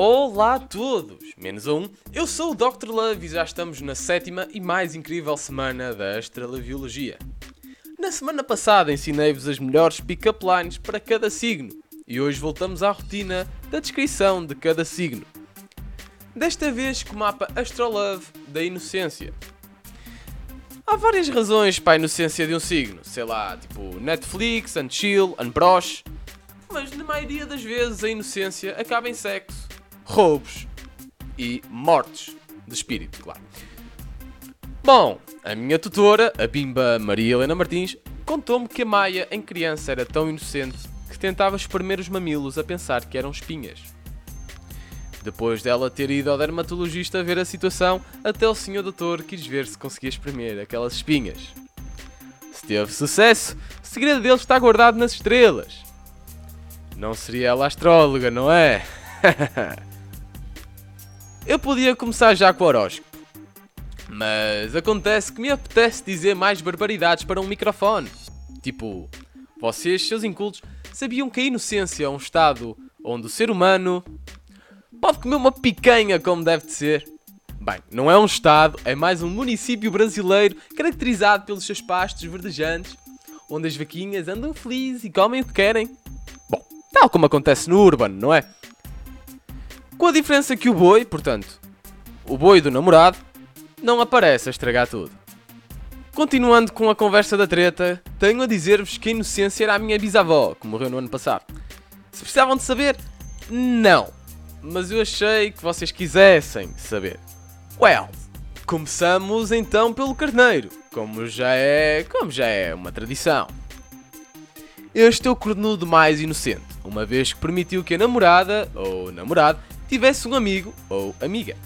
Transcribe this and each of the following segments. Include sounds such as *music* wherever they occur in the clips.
Olá a todos, menos um. Eu sou o Dr. Love e já estamos na sétima e mais incrível semana da Astralobiologia. Na semana passada ensinei-vos as melhores pick-up lines para cada signo e hoje voltamos à rotina da descrição de cada signo. Desta vez com o mapa Astrolove da Inocência. Há várias razões para a inocência de um signo, sei lá, tipo Netflix, Unchill, Unbrosh, mas na maioria das vezes a inocência acaba em sexo, roubos e mortes de espírito, claro. Bom, a minha tutora, a bimba Maria Helena Martins, contou-me que a Maia, em criança, era tão inocente que tentava espremer os mamilos a pensar que eram espinhas. Depois dela ter ido ao dermatologista ver a situação, até o senhor doutor quis ver se conseguia espremer aquelas espinhas. Se teve sucesso, o segredo dele está guardado nas estrelas. Não seria ela astróloga, não é? *laughs* Eu podia começar já com o horóscopo. Mas acontece que me apetece dizer mais barbaridades para um microfone. Tipo, vocês, seus incultos, sabiam que a inocência é um estado onde o ser humano pode comer uma picanha como deve de ser? Bem, não é um estado, é mais um município brasileiro caracterizado pelos seus pastos verdejantes, onde as vaquinhas andam felizes e comem o que querem. Bom, tal como acontece no urbano, não é? Com a diferença que o boi, portanto, o boi do namorado, não aparece a estragar tudo. Continuando com a conversa da treta, tenho a dizer-vos que a inocência era a minha bisavó, que morreu no ano passado. Se precisavam de saber, não. Mas eu achei que vocês quisessem saber. Well, começamos então pelo carneiro, como já é, como já é uma tradição. Este é o cornudo mais inocente, uma vez que permitiu que a namorada ou namorado tivesse um amigo ou amiga.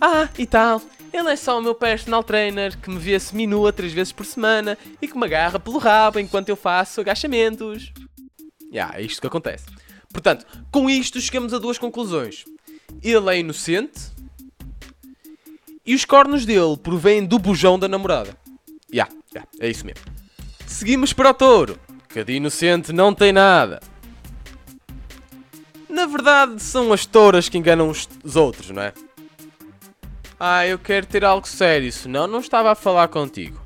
Ah, e tal, ele é só o meu personal trainer que me vê seminua três vezes por semana e que me agarra pelo rabo enquanto eu faço agachamentos. Yeah, é isto que acontece. Portanto, com isto chegamos a duas conclusões. Ele é inocente e os cornos dele provêm do bujão da namorada. Yeah, yeah, é isso mesmo. Seguimos para o touro, que inocente não tem nada. Na verdade, são as touras que enganam os, os outros, não é? Ah, eu quero ter algo sério, senão não estava a falar contigo.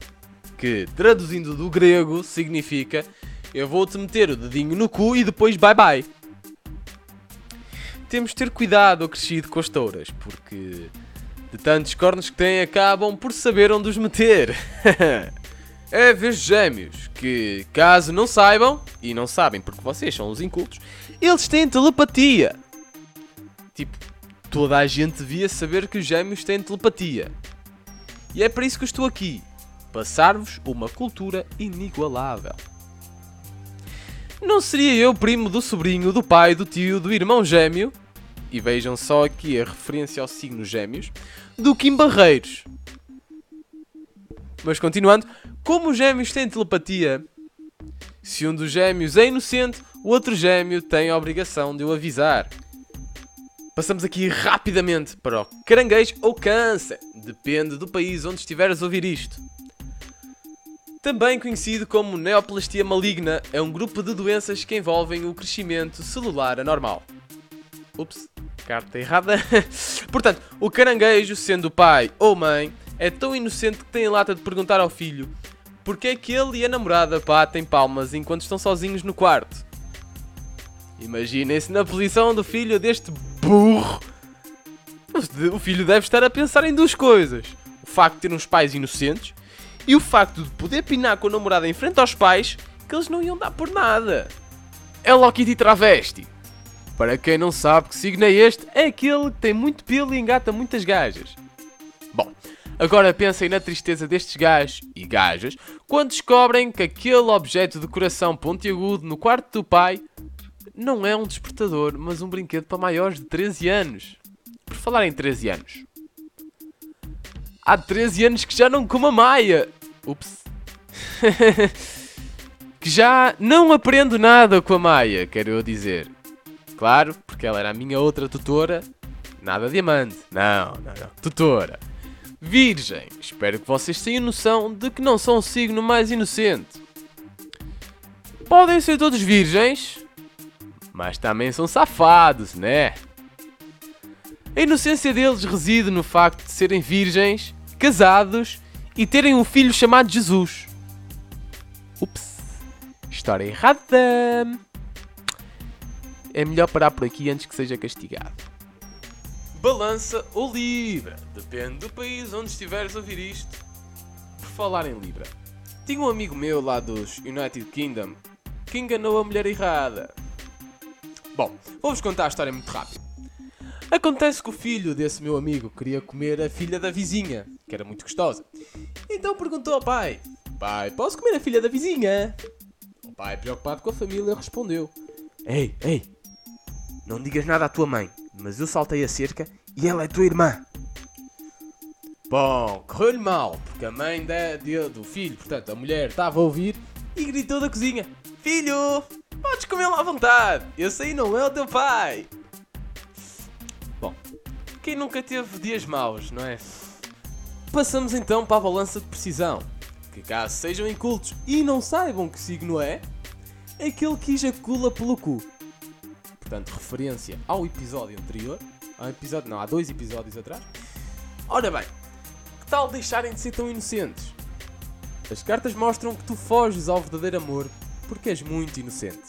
Que, traduzindo do grego, significa eu vou-te meter o dedinho no cu e depois bye bye. Temos de ter cuidado ao crescido com as touras, porque de tantos cornos que têm acabam por saber onde os meter. *laughs* é ver gêmeos que, caso não saibam, e não sabem porque vocês são os incultos, eles têm telepatia. Tipo, toda a gente devia saber que os gêmeos têm telepatia. E é para isso que eu estou aqui. Passar-vos uma cultura inigualável. Não seria eu primo do sobrinho, do pai, do tio, do irmão gêmeo? E vejam só aqui a referência ao signo gêmeos. Do Kim Barreiros. Mas continuando, como os gêmeos têm telepatia, se um dos gêmeos é inocente, o outro gêmeo tem a obrigação de o avisar. Passamos aqui rapidamente para o caranguejo ou câncer, depende do país onde estiveres a ouvir isto. Também conhecido como neoplastia maligna, é um grupo de doenças que envolvem o crescimento celular anormal. Ups, carta errada. *laughs* Portanto, o caranguejo, sendo pai ou mãe, é tão inocente que tem a lata de perguntar ao filho porque é que ele e a namorada batem palmas enquanto estão sozinhos no quarto. Imaginem-se na posição do filho deste burro. O filho deve estar a pensar em duas coisas: o facto de ter uns pais inocentes e o facto de poder pinar com a namorada em frente aos pais que eles não iam dar por nada. É Loki de travesti. Para quem não sabe que signo é este, é aquele que tem muito pelo e engata muitas gajas. Agora pensem na tristeza destes gajos e gajas quando descobrem que aquele objeto de coração pontiagudo no quarto do pai não é um despertador, mas um brinquedo para maiores de 13 anos. Por falar em 13 anos. Há 13 anos que já não como a Maia. Ups. *laughs* que já não aprendo nada com a Maia, quero eu dizer. Claro, porque ela era a minha outra tutora. Nada diamante. Não, não, não. Tutora. Virgem. Espero que vocês tenham noção de que não são o signo mais inocente. Podem ser todos virgens, mas também são safados, né? A inocência deles reside no facto de serem virgens, casados e terem um filho chamado Jesus. Ups, história errada. É melhor parar por aqui antes que seja castigado. Balança ou Libra, depende do país onde estiveres a ouvir isto. Por falar em Libra, tinha um amigo meu lá dos United Kingdom que enganou a mulher errada. Bom, vou-vos contar a história muito rápido. Acontece que o filho desse meu amigo queria comer a filha da vizinha, que era muito gostosa. Então perguntou ao pai: Pai, posso comer a filha da vizinha? O pai, preocupado com a família, respondeu: Ei, ei, não digas nada à tua mãe, mas eu saltei a cerca e ela é tua irmã. Bom, correu-lhe mal, porque a mãe da, de, do filho, portanto a mulher, estava a ouvir e gritou da cozinha: Filho, podes comer lá à vontade, esse aí não é o teu pai. Bom, quem nunca teve dias maus, não é? Passamos então para a balança de precisão. Que caso sejam incultos e não saibam que signo é, aquele que ejacula pelo cu. Portanto, referência ao episódio anterior. Ao episódio, não, há dois episódios atrás. Ora bem, que tal deixarem de ser tão inocentes? As cartas mostram que tu foges ao verdadeiro amor porque és muito inocente.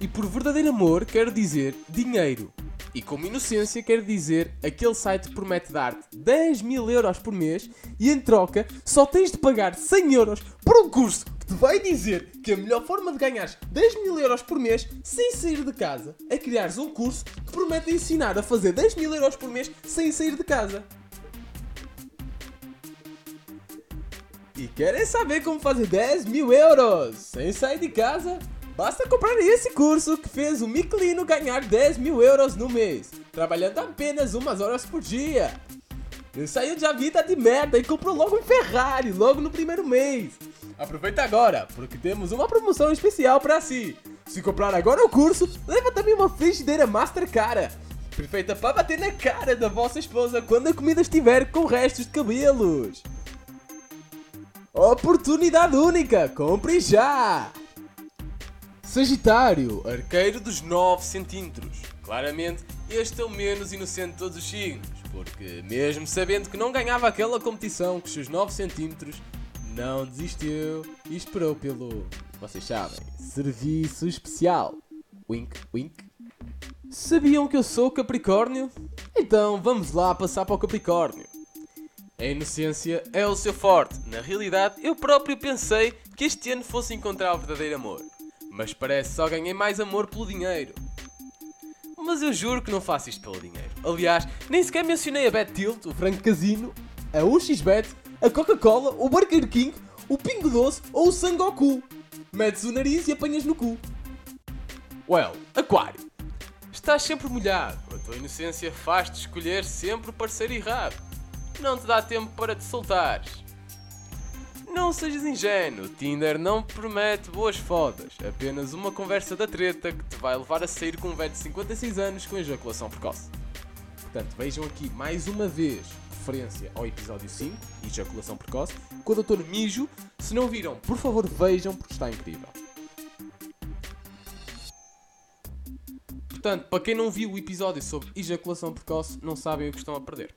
E por verdadeiro amor quero dizer dinheiro. E como inocência quer dizer aquele site promete dar-te 10 mil euros por mês e em troca só tens de pagar 100 euros por um curso que te vai dizer que a melhor forma de ganhar 10 mil euros por mês sem sair de casa é criares um curso que promete ensinar a fazer 10 mil euros por mês sem sair de casa. E querem saber como fazer 10 mil euros sem sair de casa? Basta comprar esse curso que fez o Michelino ganhar 10 mil euros no mês, trabalhando apenas umas horas por dia. Ele saiu de vida de merda e comprou logo um Ferrari, logo no primeiro mês. Aproveita agora, porque temos uma promoção especial para si. Se comprar agora o curso, leva também uma frigideira Master cara. Perfeita para bater na cara da vossa esposa quando a comida estiver com restos de cabelos. Oportunidade única, compre já! Sagitário, arqueiro dos 9 centímetros. Claramente, este é o menos inocente de todos os signos, porque mesmo sabendo que não ganhava aquela competição com os seus 9 centímetros, não desistiu e esperou pelo, vocês sabem, serviço especial. Wink, wink. Sabiam que eu sou Capricórnio? Então vamos lá passar para o Capricórnio. A inocência é o seu forte. Na realidade, eu próprio pensei que este ano fosse encontrar o verdadeiro amor. Mas parece só ganhei mais amor pelo dinheiro. Mas eu juro que não faço isto pelo dinheiro. Aliás, nem sequer mencionei a Bet Tilt, o Franco Casino, a 1xBet, a Coca-Cola, o Burger King, o Pingo Doce ou o Sangoku. Metes o nariz e apanhas no cu. Well, Aquário. Estás sempre molhado. A tua inocência faz-te escolher sempre o parceiro errado. Não te dá tempo para te soltares. Não sejas ingênuo, Tinder não promete boas fodas, apenas uma conversa da treta que te vai levar a sair com um velho de 56 anos com ejaculação precoce. Portanto, vejam aqui mais uma vez referência ao episódio 5, ejaculação precoce, com o Dr. Mijo. Se não viram, por favor vejam porque está incrível. Portanto, para quem não viu o episódio sobre ejaculação precoce, não sabem o que estão a perder.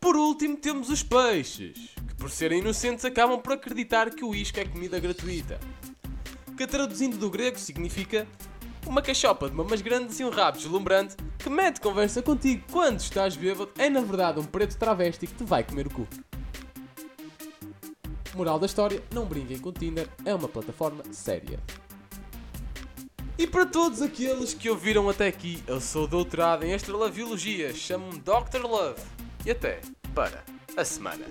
Por último, temos os peixes, que por serem inocentes acabam por acreditar que o isco é comida gratuita. Que traduzindo do grego significa uma cachopa de mamas grandes e um rabo deslumbrante que mete conversa contigo quando estás bêbado é na verdade um preto travesti que te vai comer o cu. Moral da história, não brinquem com Tinder, é uma plataforma séria. E para todos aqueles que ouviram até aqui, eu sou doutorado em Astrologiologia, chamo-me Dr. Love. E até para a semana.